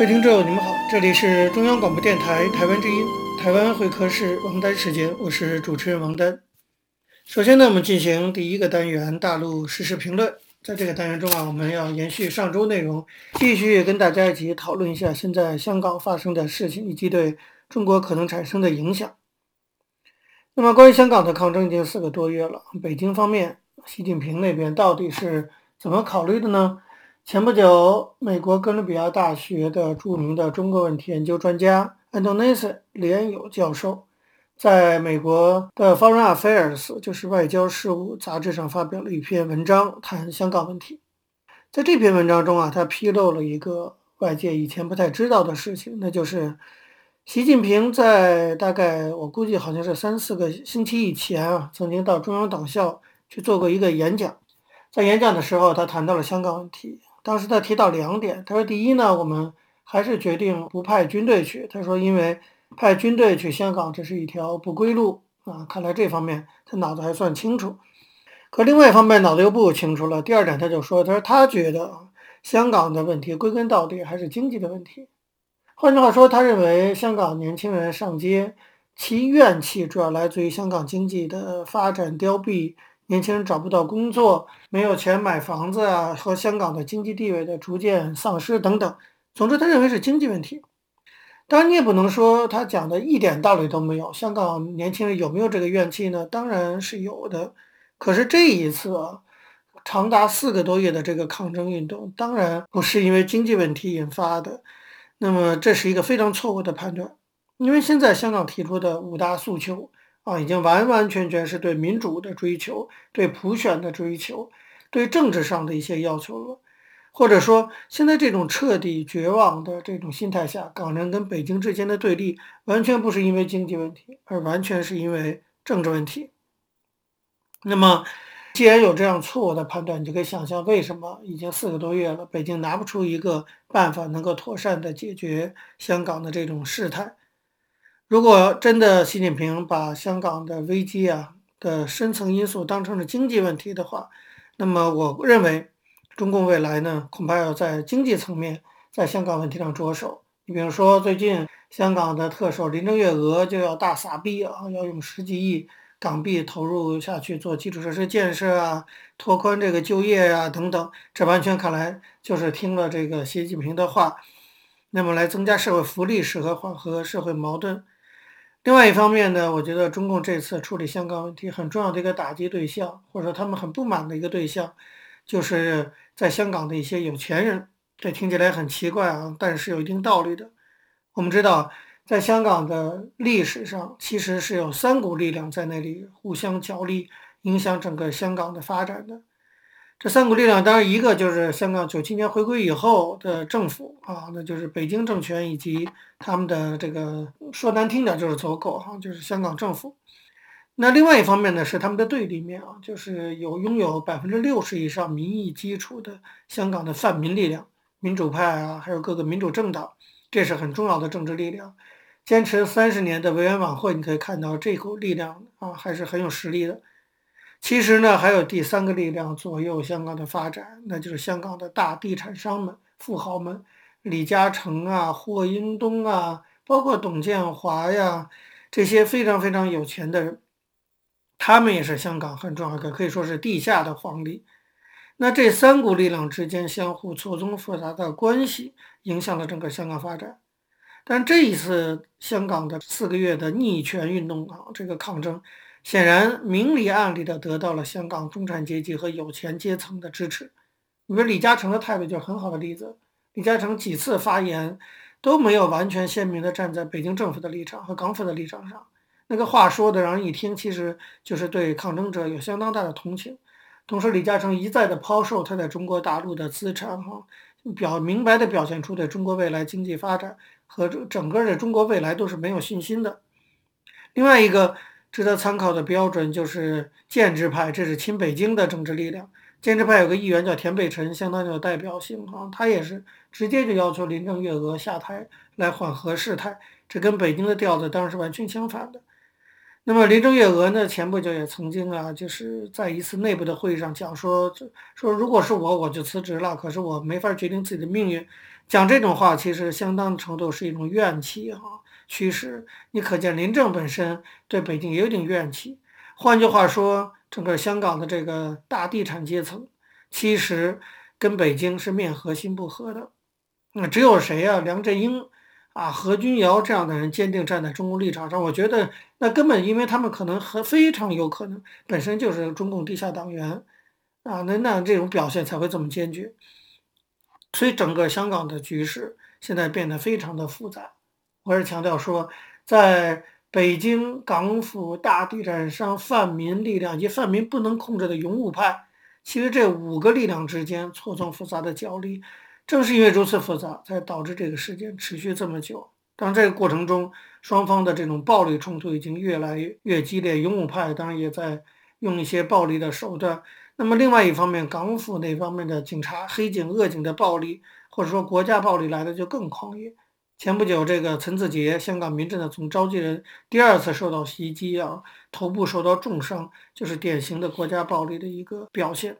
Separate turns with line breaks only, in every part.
各位听众，你们好，这里是中央广播电台台湾之音，台湾会客室王丹时间，我是主持人王丹。首先呢，我们进行第一个单元大陆时事评论。在这个单元中啊，我们要延续上周内容，继续跟大家一起讨论一下现在香港发生的事情以及对中国可能产生的影响。那么，关于香港的抗争已经四个多月了，北京方面，习近平那边到底是怎么考虑的呢？前不久，美国哥伦比亚大学的著名的中国问题研究专家安东内斯·连友教授，在美国的《Foreign Affairs》就是外交事务杂志上发表了一篇文章，谈香港问题。在这篇文章中啊，他披露了一个外界以前不太知道的事情，那就是习近平在大概我估计好像是三四个星期以前啊，曾经到中央党校去做过一个演讲。在演讲的时候，他谈到了香港问题。当时他提到两点，他说：“第一呢，我们还是决定不派军队去。他说，因为派军队去香港，这是一条不归路啊。看来这方面他脑子还算清楚。可另外一方面脑子又不清楚了。第二点，他就说，他说他觉得香港的问题归根到底还是经济的问题。换句话说，他认为香港年轻人上街，其怨气主要来自于香港经济的发展凋敝。”年轻人找不到工作，没有钱买房子啊，和香港的经济地位的逐渐丧失等等。总之，他认为是经济问题。当然，你也不能说他讲的一点道理都没有。香港年轻人有没有这个怨气呢？当然是有的。可是这一次啊，长达四个多月的这个抗争运动，当然不是因为经济问题引发的。那么，这是一个非常错误的判断，因为现在香港提出的五大诉求。啊，已经完完全全是对民主的追求，对普选的追求，对政治上的一些要求了。或者说，现在这种彻底绝望的这种心态下，港人跟北京之间的对立，完全不是因为经济问题，而完全是因为政治问题。那么，既然有这样错误的判断，你就可以想象，为什么已经四个多月了，北京拿不出一个办法能够妥善的解决香港的这种事态。如果真的习近平把香港的危机啊的深层因素当成了经济问题的话，那么我认为中共未来呢，恐怕要在经济层面在香港问题上着手。你比如说，最近香港的特首林郑月娥就要大撒币啊，要用十几亿港币投入下去做基础设施建设啊，拓宽这个就业啊等等，这完全看来就是听了这个习近平的话，那么来增加社会福利，使和缓和社会矛盾。另外一方面呢，我觉得中共这次处理香港问题很重要的一个打击对象，或者说他们很不满的一个对象，就是在香港的一些有钱人。这听起来很奇怪啊，但是有一定道理的。我们知道，在香港的历史上，其实是有三股力量在那里互相角力，影响整个香港的发展的。这三股力量，当然一个就是香港九七年回归以后的政府啊，那就是北京政权以及他们的这个说难听点就是走狗哈，就是香港政府。那另外一方面呢，是他们的对立面啊，就是有拥有百分之六十以上民意基础的香港的泛民力量，民主派啊，还有各个民主政党，这是很重要的政治力量。坚持三十年的维园晚会，你可以看到这股力量啊，还是很有实力的。其实呢，还有第三个力量左右香港的发展，那就是香港的大地产商们、富豪们，李嘉诚啊、霍英东啊，包括董建华呀，这些非常非常有钱的人，他们也是香港很重要的，可以说是地下的皇帝。那这三股力量之间相互错综复杂的关系，影响了整个香港发展。但这一次香港的四个月的逆权运动啊，这个抗争。显然，明里暗里的得到了香港中产阶级和有钱阶层的支持。你说李嘉诚的态度就是很好的例子。李嘉诚几次发言都没有完全鲜明地站在北京政府的立场和港府的立场上。那个话说的让人一听，其实就是对抗争者有相当大的同情。同时，李嘉诚一再的抛售他在中国大陆的资产，哈，表明白的表现出对中国未来经济发展和整个的中国未来都是没有信心的。另外一个值得参考的标准就是建制派，这是亲北京的政治力量。建制派有个议员叫田北辰，相当有代表性，哈，他也是直接就要求林郑月娥下台来缓和事态，这跟北京的调子当然是完全相反的。那么林郑月娥呢，前不久也曾经啊，就是在一次内部的会议上讲说，说如果是我，我就辞职了。可是我没法决定自己的命运。讲这种话，其实相当程度是一种怨气哈驱使。你可见林郑本身对北京也有点怨气。换句话说，整个香港的这个大地产阶层，其实跟北京是面和心不和的。那只有谁啊？梁振英。啊，何君尧这样的人坚定站在中共立场上，我觉得那根本因为他们可能和非常有可能本身就是中共地下党员，啊，那那这种表现才会这么坚决。所以整个香港的局势现在变得非常的复杂。我是强调说，在北京港府大地产商泛民力量及泛民不能控制的勇武派，其实这五个力量之间错综复杂的角力。正是因为如此复杂，才导致这个事件持续这么久。当这个过程中，双方的这种暴力冲突已经越来越激烈，勇武派当然也在用一些暴力的手段。那么，另外一方面，港府那方面的警察、黑警、恶警的暴力，或者说国家暴力来的就更狂野。前不久，这个陈子杰，香港民政的总召集人，第二次受到袭击啊，头部受到重伤，就是典型的国家暴力的一个表现。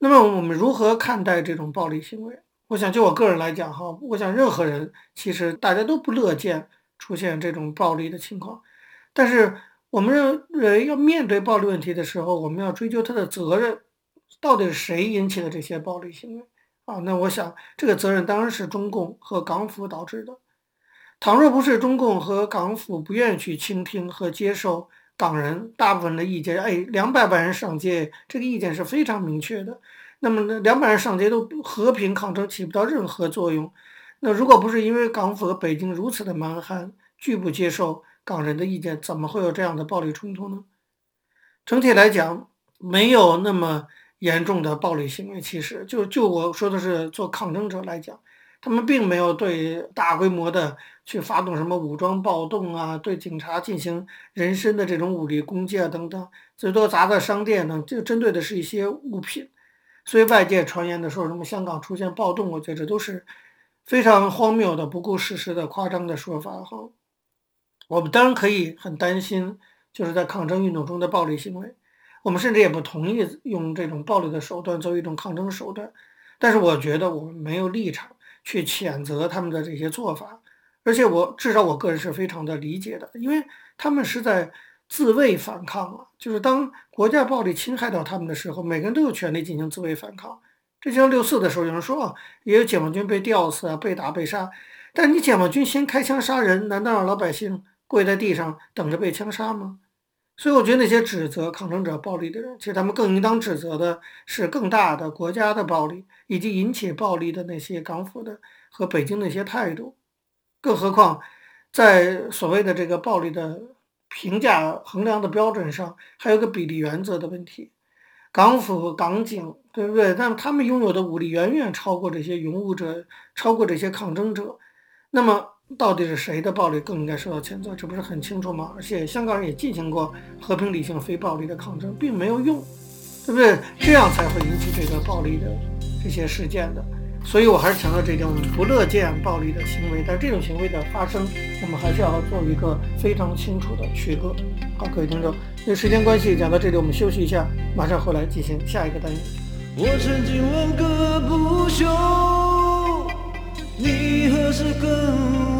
那么，我们如何看待这种暴力行为？我想就我个人来讲哈，我想任何人其实大家都不乐见出现这种暴力的情况，但是我们认为要面对暴力问题的时候，我们要追究他的责任，到底是谁引起的这些暴力行为啊？那我想这个责任当然是中共和港府导致的。倘若不是中共和港府不愿意去倾听和接受港人大部分的意见，哎，两百万人上街，这个意见是非常明确的。那么呢，两百人上街都和平抗争，起不到任何作用。那如果不是因为港府和北京如此的蛮横，拒不接受港人的意见，怎么会有这样的暴力冲突呢？整体来讲，没有那么严重的暴力行为。其实，就就我说的是，做抗争者来讲，他们并没有对大规模的去发动什么武装暴动啊，对警察进行人身的这种武力攻击啊等等，最多砸砸商店呢，就针对的是一些物品。所以外界传言的说什么香港出现暴动，我觉得这都是非常荒谬的、不顾事实的夸张的说法哈。我们当然可以很担心，就是在抗争运动中的暴力行为，我们甚至也不同意用这种暴力的手段作为一种抗争手段。但是我觉得我们没有立场去谴责他们的这些做法，而且我至少我个人是非常的理解的，因为他们是在。自卫反抗啊，就是当国家暴力侵害到他们的时候，每个人都有权利进行自卫反抗。这就像六四的时候，有人说啊，也有解放军被吊死啊，被打被杀。但你解放军先开枪杀人，难道让老百姓跪在地上等着被枪杀吗？所以我觉得那些指责抗争者暴力的人，其实他们更应当指责的是更大的国家的暴力，以及引起暴力的那些港府的和北京的一些态度。更何况，在所谓的这个暴力的。评价衡量的标准上还有个比例原则的问题，港府、港警，对不对？但他们拥有的武力远远超过这些勇武者，超过这些抗争者。那么，到底是谁的暴力更应该受到谴责？这不是很清楚吗？而且香港人也进行过和平、理性、非暴力的抗争，并没有用，对不对？这样才会引起这个暴力的这些事件的。所以，我还是强调这一点，我们不乐见暴力的行为，但这种行为的发生，我们还是要做一个非常清楚的区隔。好，各位听众，因为时间关系，讲到这里，我们休息一下，马上回来进行下一个单元。
我曾经问个不休，你何时跟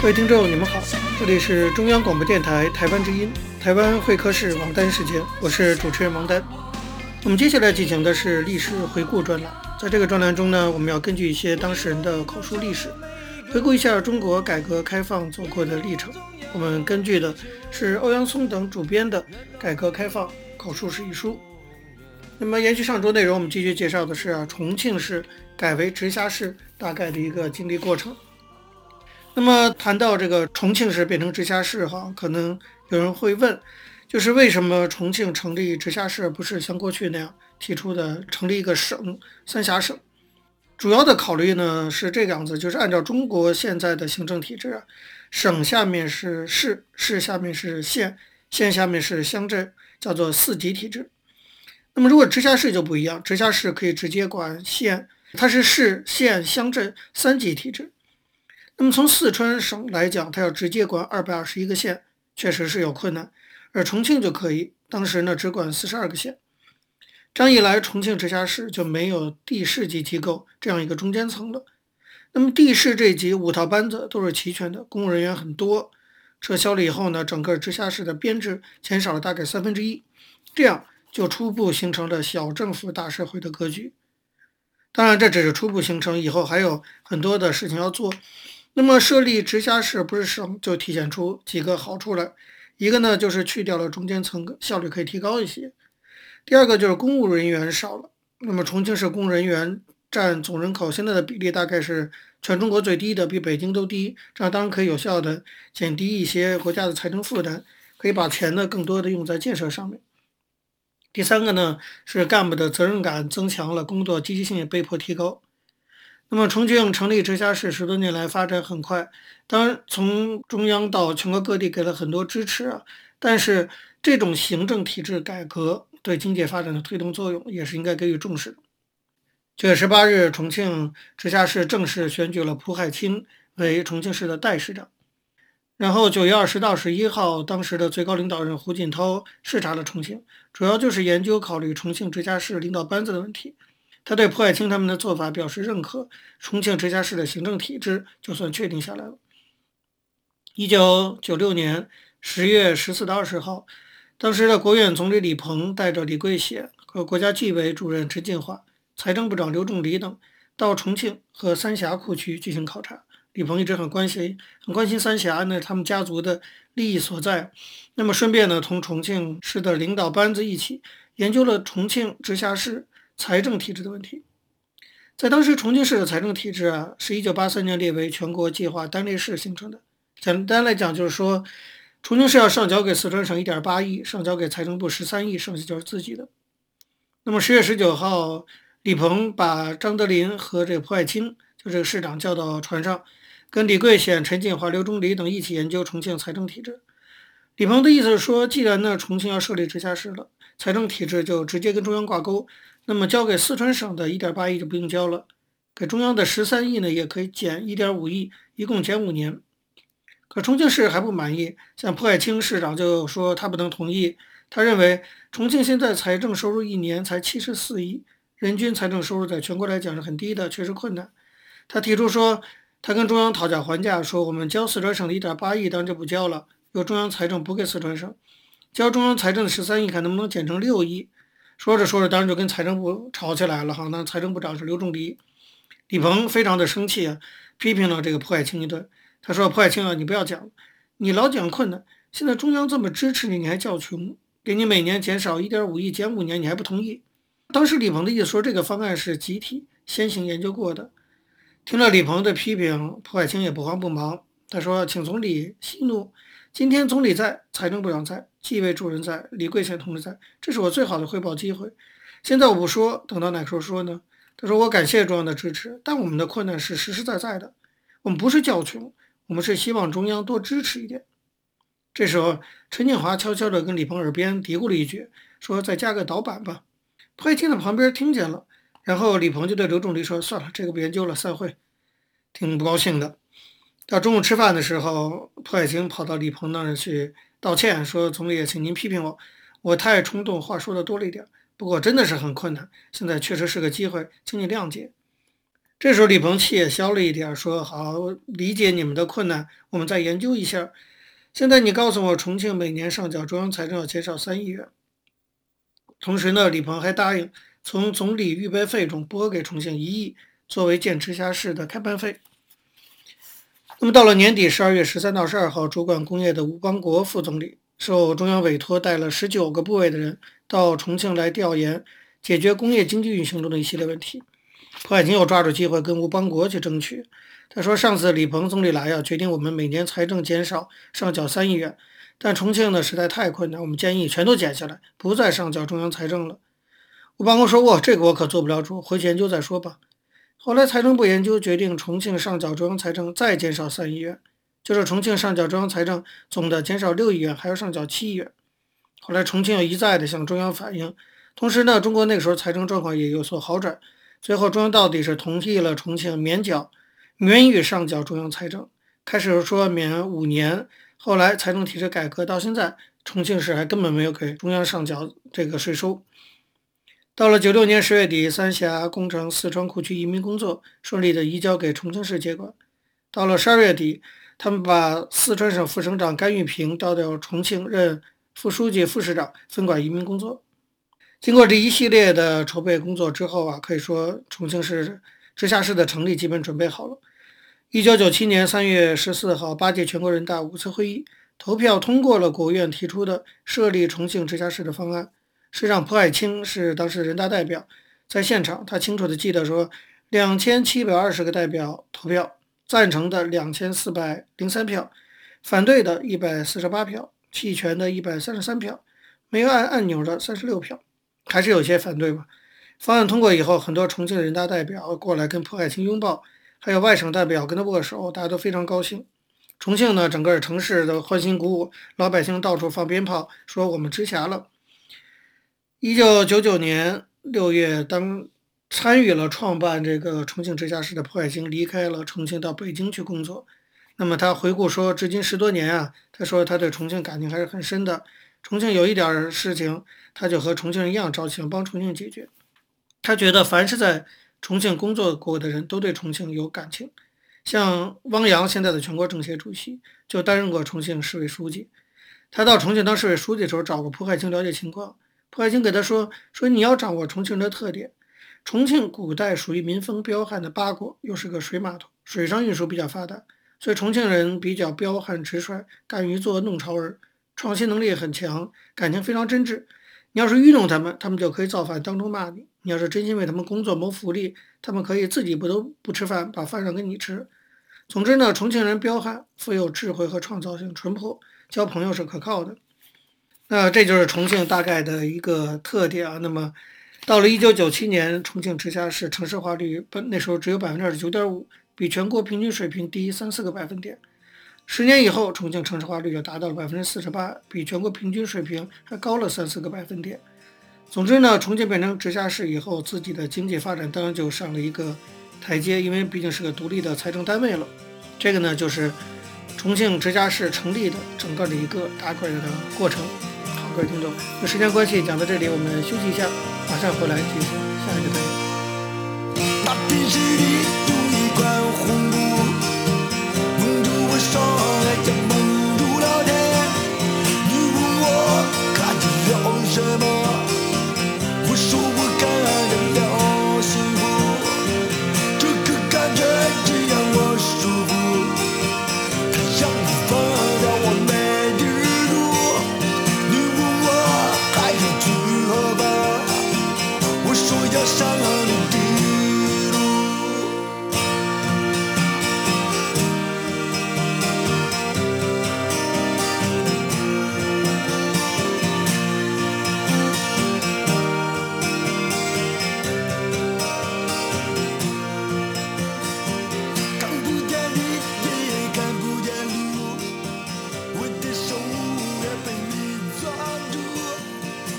各位听众，你们好，这里是中央广播电台台湾之音，台湾会客室王丹时间，我是主持人王丹。我们接下来进行的是历史回顾专栏，在这个专栏中呢，我们要根据一些当事人的口述历史，回顾一下中国改革开放走过的历程。我们根据的是欧阳松等主编的《改革开放口述史》一书。那么延续上周内容，我们继续介绍的是，重庆市改为直辖市大概的一个经历过程。那么谈到这个重庆市变成直辖市哈，可能有人会问，就是为什么重庆成立直辖市，不是像过去那样提出的成立一个省三峡省？主要的考虑呢是这个样子，就是按照中国现在的行政体制啊，省下面是市，市下面是县，县下面是乡镇，叫做四级体制。那么如果直辖市就不一样，直辖市可以直接管县，它是市县乡镇三级体制。那么从四川省来讲，它要直接管二百二十一个县，确实是有困难。而重庆就可以，当时呢只管四十二个县。这样一来，重庆直辖市就没有地市级机构这样一个中间层了。那么地市这级五套班子都是齐全的，公务人员很多。撤销了以后呢，整个直辖市的编制减少了大概三分之一，这样就初步形成了小政府大社会的格局。当然，这只是初步形成，以后还有很多的事情要做。那么设立直辖市不是省，就体现出几个好处来。一个呢，就是去掉了中间层，效率可以提高一些。第二个就是公务人员少了。那么重庆市公务人员占总人口现在的比例大概是全中国最低的，比北京都低。这样当然可以有效的减低一些国家的财政负担，可以把钱呢更多的用在建设上面。第三个呢，是干部的责任感增强了，工作积极性也被迫提高。那么，重庆成立直辖市十多年来发展很快，当然从中央到全国各地给了很多支持啊。但是，这种行政体制改革对经济发展的推动作用也是应该给予重视的。九月十八日，重庆直辖市正式选举了蒲海清为重庆市的代市长。然后，九月二十到十一号，当时的最高领导人胡锦涛视察了重庆，主要就是研究考虑重庆直辖市领导班子的问题。他对蒲海清他们的做法表示认可，重庆直辖市的行政体制就算确定下来了。一九九六年十月十四到二十号，当时的国务院总理李鹏带着李桂贤和国家纪委主任陈进华、财政部长刘仲藜等到重庆和三峡库区进行考察。李鹏一直很关心，很关心三峡呢，他们家族的利益所在。那么顺便呢，同重庆市的领导班子一起研究了重庆直辖市。财政体制的问题，在当时重庆市的财政体制啊，是一九八三年列为全国计划单列市形成的。简单来讲，就是说，重庆市要上缴给四川省一点八亿，上交给财政部十三亿，剩下就是自己的。那么十月十九号，李鹏把张德林和这个蒲海清，就这个市长叫到船上，跟李桂显、陈进华、刘忠礼等一起研究重庆财政体制。李鹏的意思是说，既然呢重庆要设立直辖市了，财政体制就直接跟中央挂钩。那么交给四川省的一点八亿就不用交了，给中央的十三亿呢也可以减一点五亿，一共减五年。可重庆市还不满意，像蒲海清市长就说他不能同意，他认为重庆现在财政收入一年才七十四亿，人均财政收入在全国来讲是很低的，确实困难。他提出说，他跟中央讨价还价，说我们交四川省的一点八亿，当然就不交了，由中央财政补给四川省，交中央财政的十三亿，看能不能减成六亿。说着说着，当然就跟财政部吵起来了哈。那财政部长是刘仲藜，李鹏非常的生气啊，批评了这个蒲海清一顿。他说：“蒲海清啊，你不要讲，你老讲困难，现在中央这么支持你，你还叫穷，给你每年减少一点五亿，减五年你还不同意。”当时李鹏的意思说，这个方案是集体先行研究过的。听了李鹏的批评，蒲海清也不慌不忙，他说：“请总理息怒。”今天总理在，财政部长在，纪委主任在，李桂贤同志在，这是我最好的汇报机会。现在我不说，等到哪时候说呢？他说：“我感谢中央的支持，但我们的困难是实实在在的。我们不是叫穷，我们是希望中央多支持一点。”这时候，陈建华悄悄地跟李鹏耳边嘀咕了一句，说：“再加个导板吧。”蒲海清在旁边听见了，然后李鹏就对刘仲藜说：“算了，这个不研究了，散会。”挺不高兴的。到中午吃饭的时候，蒲海清跑到李鹏那儿去道歉，说：“总理，请您批评我，我太冲动，话说的多了一点。不过真的是很困难，现在确实是个机会，请你谅解。”这时候李鹏气也消了一点，说：“好，理解你们的困难，我们再研究一下。现在你告诉我，重庆每年上缴中央财政要减少三亿元。同时呢，李鹏还答应从总理预备费中拨给重庆一亿，作为建直辖市的开办费。那么到了年底，十二月十三到十二号，主管工业的吴邦国副总理受中央委托，带了十九个部委的人到重庆来调研，解决工业经济运行中的一系列问题。”蒲海清又抓住机会跟吴邦国去争取。他说：“上次李鹏总理来呀，决定我们每年财政减少上缴三亿元，但重庆呢实在太困难，我们建议全都减下来，不再上缴中央财政了。”吴邦国说：“我这个我可做不了主，回去研究再说吧。”后来财政部研究决定，重庆上缴中央财政再减少三亿元，就是重庆上缴中央财政总的减少六亿元，还要上缴七亿元。后来重庆又一再的向中央反映，同时呢，中国那个时候财政状况也有所好转。最后，中央到底是同意了重庆免缴，免予上缴中央财政。开始说免五年，后来财政体制改革到现在，重庆市还根本没有给中央上缴这个税收。到了九六年十月底，三峡工程四川库区移民工作顺利的移交给重庆市接管。到了十二月底，他们把四川省副省长甘玉平调到重庆任副书记、副市长，分管移民工作。经过这一系列的筹备工作之后啊，可以说重庆市直辖市的成立基本准备好了。一九九七年三月十四号，八届全国人大五次会议投票通过了国务院提出的设立重庆直辖市的方案。市长蒲海清是当时人大代表，在现场，他清楚地记得说，两千七百二十个代表投票，赞成的两千四百零三票，反对的一百四十八票，弃权的一百三十三票，没有按按钮的三十六票。还是有些反对吧。方案通过以后，很多重庆人大代表过来跟蒲海清拥抱，还有外省代表跟他握手，大家都非常高兴。重庆呢，整个城市都欢欣鼓舞，老百姓到处放鞭炮，说我们直辖了。一九九九年六月，当参与了创办这个重庆直辖市的蒲海清离开了重庆，到北京去工作。那么他回顾说，至今十多年啊，他说他对重庆感情还是很深的。重庆有一点事情，他就和重庆人一样着急，帮重庆解决。他觉得凡是在重庆工作过的人都对重庆有感情。像汪洋现在的全国政协主席，就担任过重庆市委书记。他到重庆当市委书记的时候，找过蒲海清了解情况。蒲海清给他说：“说你要掌握重庆人的特点。重庆古代属于民风彪悍的八国，又是个水码头，水上运输比较发达，所以重庆人比较彪悍直率，敢于做弄潮儿。”创新能力很强，感情非常真挚。你要是愚弄他们，他们就可以造反，当众骂你；你要是真心为他们工作谋福利，他们可以自己不都不吃饭，把饭让给你吃。总之呢，重庆人彪悍，富有智慧和创造性，淳朴，交朋友是可靠的。那这就是重庆大概的一个特点啊。那么到了一九九七年，重庆直辖市城市化率本那时候只有百分之二十九点五，比全国平均水平低三四个百分点。十年以后，重庆城市化率就达到了百分之四十八，比全国平均水平还高了三四个百分点。总之呢，重庆变成直辖市以后，自己的经济发展当然就上了一个台阶，因为毕竟是个独立的财政单位了。这个呢，就是重庆直辖市成立的整个的一个大概的过程。各位听众，那时间关系讲到这里，我们休息一下，马上回来继续下一个单元。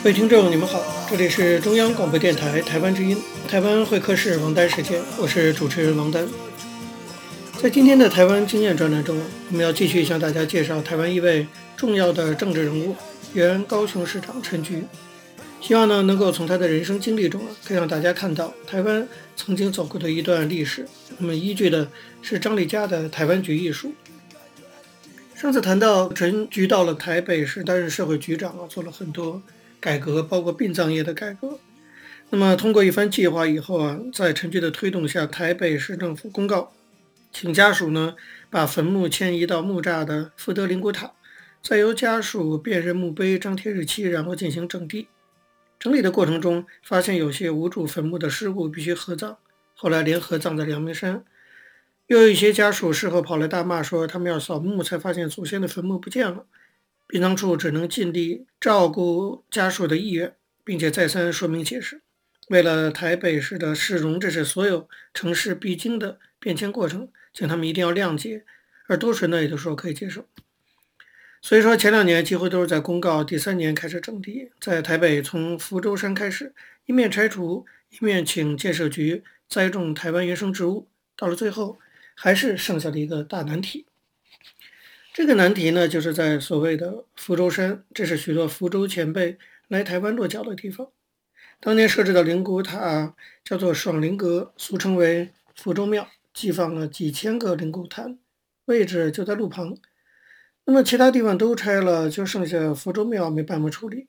各位听众，你们好，这里是中央广播电台台湾之音，台湾会客室王丹时间，我是主持人王丹。在今天的台湾经验专栏中，我们要继续向大家介绍台湾一位重要的政治人物——原高雄市长陈菊。希望呢能够从他的人生经历中啊，可以让大家看到台湾曾经走过的一段历史。我们依据的是张丽佳的《台湾局艺术》。上次谈到陈菊到了台北市担任社会局长啊，做了很多改革，包括殡葬业的改革。那么通过一番计划以后啊，在陈菊的推动下，台北市政府公告，请家属呢把坟墓迁移到木栅的福德灵骨塔，再由家属辨认墓碑、张贴日期，然后进行整地。整理的过程中，发现有些无主坟墓的尸骨必须合葬，后来联合葬在阳明山。又有一些家属事后跑来大骂说，他们要扫墓才发现祖先的坟墓不见了。殡葬处只能尽力照顾家属的意愿，并且再三说明解释。为了台北市的市容，这是所有城市必经的变迁过程，请他们一定要谅解。而多数呢也都说可以接受。所以说前两年几乎都是在公告第三年开始整地，在台北从福州山开始，一面拆除，一面请建设局栽种台湾原生植物，到了最后。还是剩下的一个大难题。这个难题呢，就是在所谓的福州山，这是许多福州前辈来台湾落脚的地方。当年设置的灵骨塔叫做爽灵阁，俗称为福州庙，寄放了几千个灵骨坛，位置就在路旁。那么其他地方都拆了，就剩下福州庙没办法处理，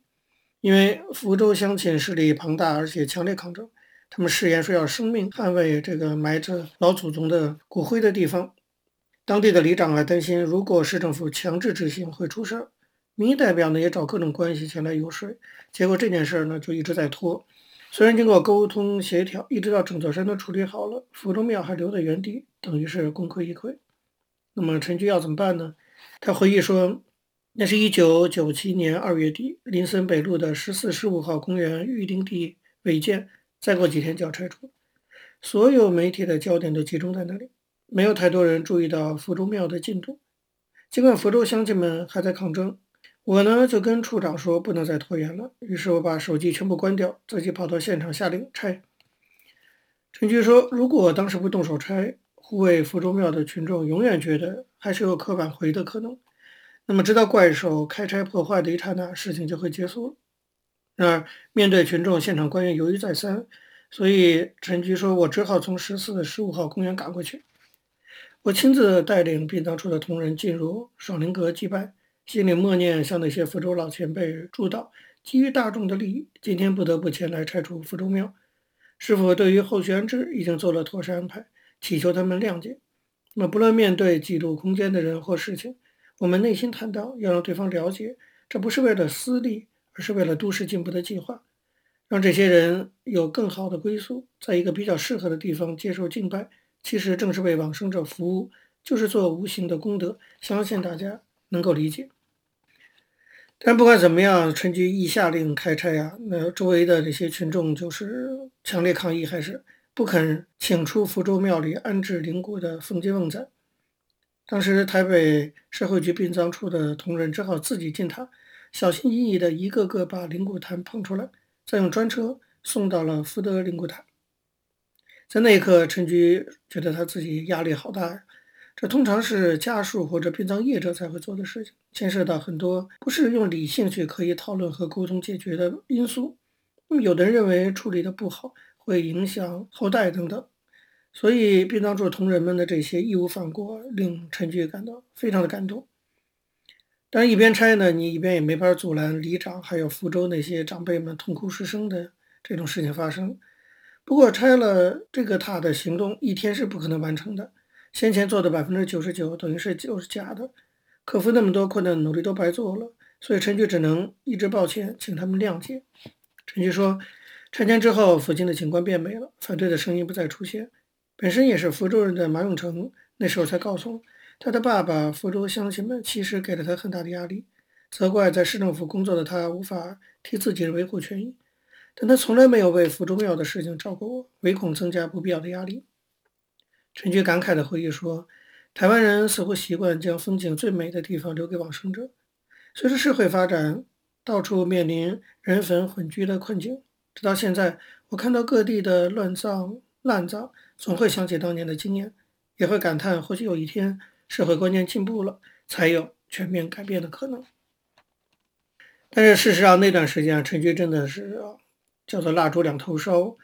因为福州乡亲势力庞大，而且强烈抗争。他们誓言说要生命捍卫这个埋着老祖宗的骨灰的地方。当地的里长还担心，如果市政府强制执行会出事。民意代表呢也找各种关系前来游说，结果这件事呢就一直在拖。虽然经过沟通协调，一直到整座山都处理好了，福州庙还留在原地，等于是功亏一篑。那么陈菊要怎么办呢？他回忆说，那是一九九七年二月底，林森北路的十四、十五号公园预定地违建。再过几天就要拆除，所有媒体的焦点都集中在那里，没有太多人注意到福州庙的进度。尽管福州乡亲们还在抗争，我呢就跟处长说不能再拖延了。于是我把手机全部关掉，自己跑到现场下令拆。陈菊说：“如果当时不动手拆，护卫福州庙的群众永远觉得还是有可挽回的可能。那么直到怪兽开拆破坏的一刹那，事情就会结束。”然而，面对群众，现场官员犹豫再三，所以陈菊说：“我只好从十四、十五号公园赶过去。我亲自带领殡葬处的同仁进入爽灵阁祭拜，心里默念向那些福州老前辈祝祷。基于大众的利益，今天不得不前来拆除福州庙。师父对于后续安置已经做了妥善安排，祈求他们谅解。那，不论面对几度空间的人或事情，我们内心坦荡要让对方了解，这不是为了私利。”而是为了都市进步的计划，让这些人有更好的归宿，在一个比较适合的地方接受敬拜，其实正是为往生者服务，就是做无形的功德。相信大家能够理解。但不管怎么样，陈菊一下令开拆啊，那周围的这些群众就是强烈抗议，还是不肯请出福州庙里安置灵骨的缝接瓮仔。当时台北社会局殡葬处的同仁只好自己进塔。小心翼翼地一个个把灵骨坛捧出来，再用专车送到了福德灵骨塔。在那一刻，陈菊觉得他自己压力好大呀。这通常是家属或者殡葬业者才会做的事情，牵涉到很多不是用理性去可以讨论和沟通解决的因素。有的人认为处理得不好，会影响后代等等。所以殡葬处同仁们的这些义无反顾，令陈菊感到非常的感动。但一边拆呢，你一边也没法阻拦里长还有福州那些长辈们痛哭失声的这种事情发生。不过拆了这个塔的行动一天是不可能完成的，先前做的百分之九十九等于是就是假的，克服那么多困难努力都白做了。所以陈局只能一直抱歉，请他们谅解。陈局说，拆迁之后附近的景观变美了，反对的声音不再出现。本身也是福州人的马永成那时候才告诉我。他的爸爸福州乡亲们其实给了他很大的压力，责怪在市政府工作的他无法替自己维护权益，但他从来没有为福州庙的事情找过我，唯恐增加不必要的压力。陈菊感慨地回忆说：“台湾人似乎习惯将风景最美的地方留给往生者。随着社会发展，到处面临人坟混居的困境，直到现在，我看到各地的乱葬滥葬，总会想起当年的经验，也会感叹或许有一天。”社会观念进步了，才有全面改变的可能。但是事实上那段时间，陈菊真的是叫做蜡烛两头烧。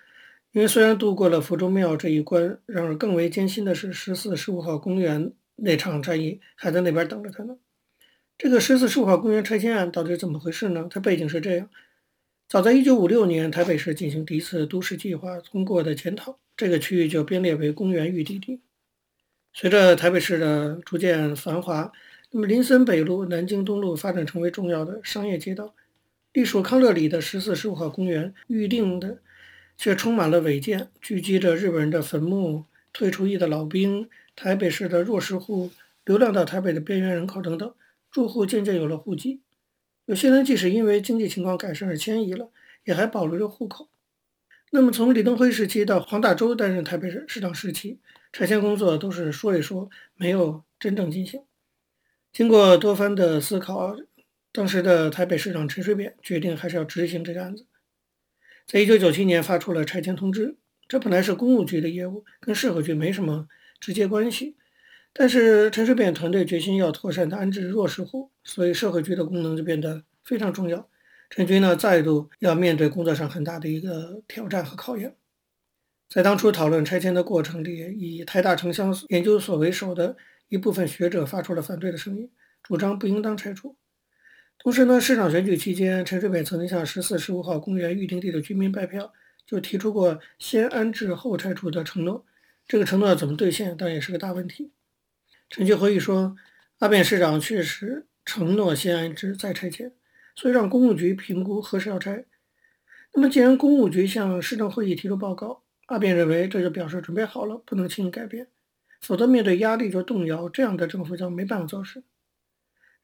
因为虽然度过了福州庙这一关，然而更为艰辛的是十四、十五号公园那场战役还在那边等着他呢。这个十四、十五号公园拆迁案到底是怎么回事呢？它背景是这样：早在一九五六年，台北市进行第一次都市计划通过的检讨，这个区域就编列为公园预定地。随着台北市的逐渐繁华，那么林森北路、南京东路发展成为重要的商业街道，隶属康乐里的十四、十五号公园预定的。却充满了违建，聚集着日本人的坟墓、退出役的老兵、台北市的弱势户、流浪到台北的边缘人口等等。住户渐渐有了户籍，有些人即使因为经济情况改善而迁移了，也还保留着户口。那么从李登辉时期到黄大洲担任台北市市长时期，拆迁工作都是说一说，没有真正进行。经过多番的思考，当时的台北市长陈水扁决定还是要执行这个案子。在一九九七年发出了拆迁通知，这本来是公务局的业务，跟社会局没什么直接关系。但是陈水扁团队决心要妥善的安置弱势户，所以社会局的功能就变得非常重要。陈局呢，再度要面对工作上很大的一个挑战和考验。在当初讨论拆迁的过程里，以台大城乡研究所为首的一部分学者发出了反对的声音，主张不应当拆除。同时呢，市长选举期间，陈水扁曾经向十四、十五号公园预定地的居民拜票，就提出过先安置后拆除的承诺。这个承诺要怎么兑现，当然也是个大问题。陈菊回忆说，阿扁市长确实承诺先安置再拆迁，所以让公务局评估何时要拆。那么，既然公务局向市政会议提出报告，阿扁认为这就表示准备好了，不能轻易改变，否则面对压力就动摇，这样的政府将没办法做事。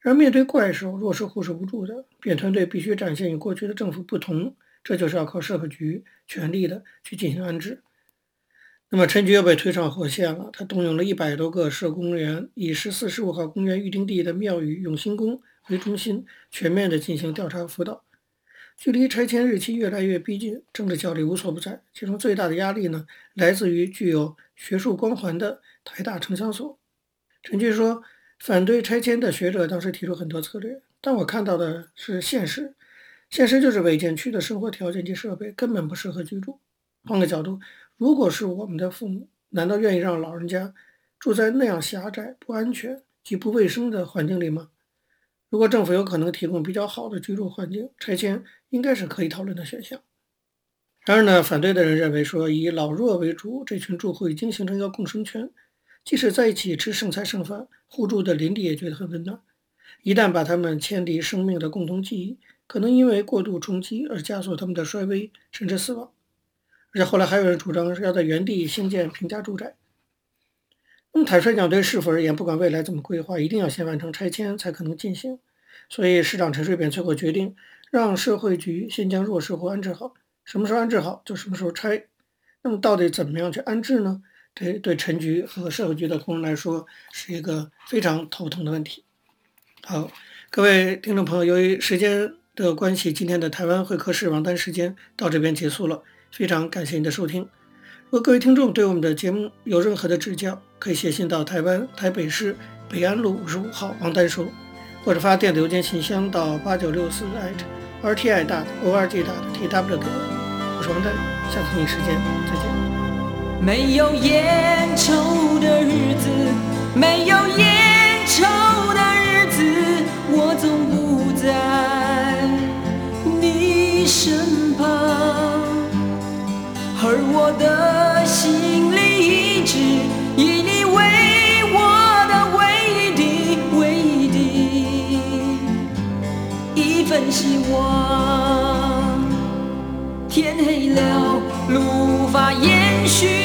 而面对怪兽，弱势户是无助的。扁团队必须展现与过去的政府不同，这就是要靠社会局全力的去进行安置。那么陈局又被推上火线了，他动用了一百多个社工员，以十四、十五号公园预定地的庙宇永兴宫为中心，全面的进行调查辅导。距离拆迁日期越来越逼近，政治角力无所不在。其中最大的压力呢，来自于具有学术光环的台大城乡所。陈局说。反对拆迁的学者当时提出很多策略，但我看到的是现实。现实就是违建区的生活条件及设备根本不适合居住。换个角度，如果是我们的父母，难道愿意让老人家住在那样狭窄、不安全及不卫生的环境里吗？如果政府有可能提供比较好的居住环境，拆迁应该是可以讨论的选项。然而呢，反对的人认为说，以老弱为主，这群住户已经形成一个共生圈。即使在一起吃剩菜剩饭，互助的邻里也觉得很温暖。一旦把他们迁离生命的共同记忆，可能因为过度冲击而加速他们的衰微，甚至死亡。而且后来还有人主张是要在原地兴建平价住宅。那么坦率讲，对市府而言，不管未来怎么规划，一定要先完成拆迁才可能进行。所以市长陈水扁最后决定让社会局先将弱势户安置好，什么时候安置好就什么时候拆。那么到底怎么样去安置呢？对对，陈局和社会局的工人来说是一个非常头疼的问题。好，各位听众朋友，由于时间的关系，今天的台湾会客室王丹时间到这边结束了。非常感谢您的收听。如果各位听众对我们的节目有任何的指教，可以写信到台湾台北市北安路五十五号王丹收，或者发电子邮件信箱到八九六四 @rti 大的 org 大的 tw 给我。我是王丹，下次同一时间再见。
没有烟抽的日子，没有烟抽的日子，我总不在你身旁，而我的心里一直以你为我的唯一的、唯一的一份希望。天黑了，路无法延续。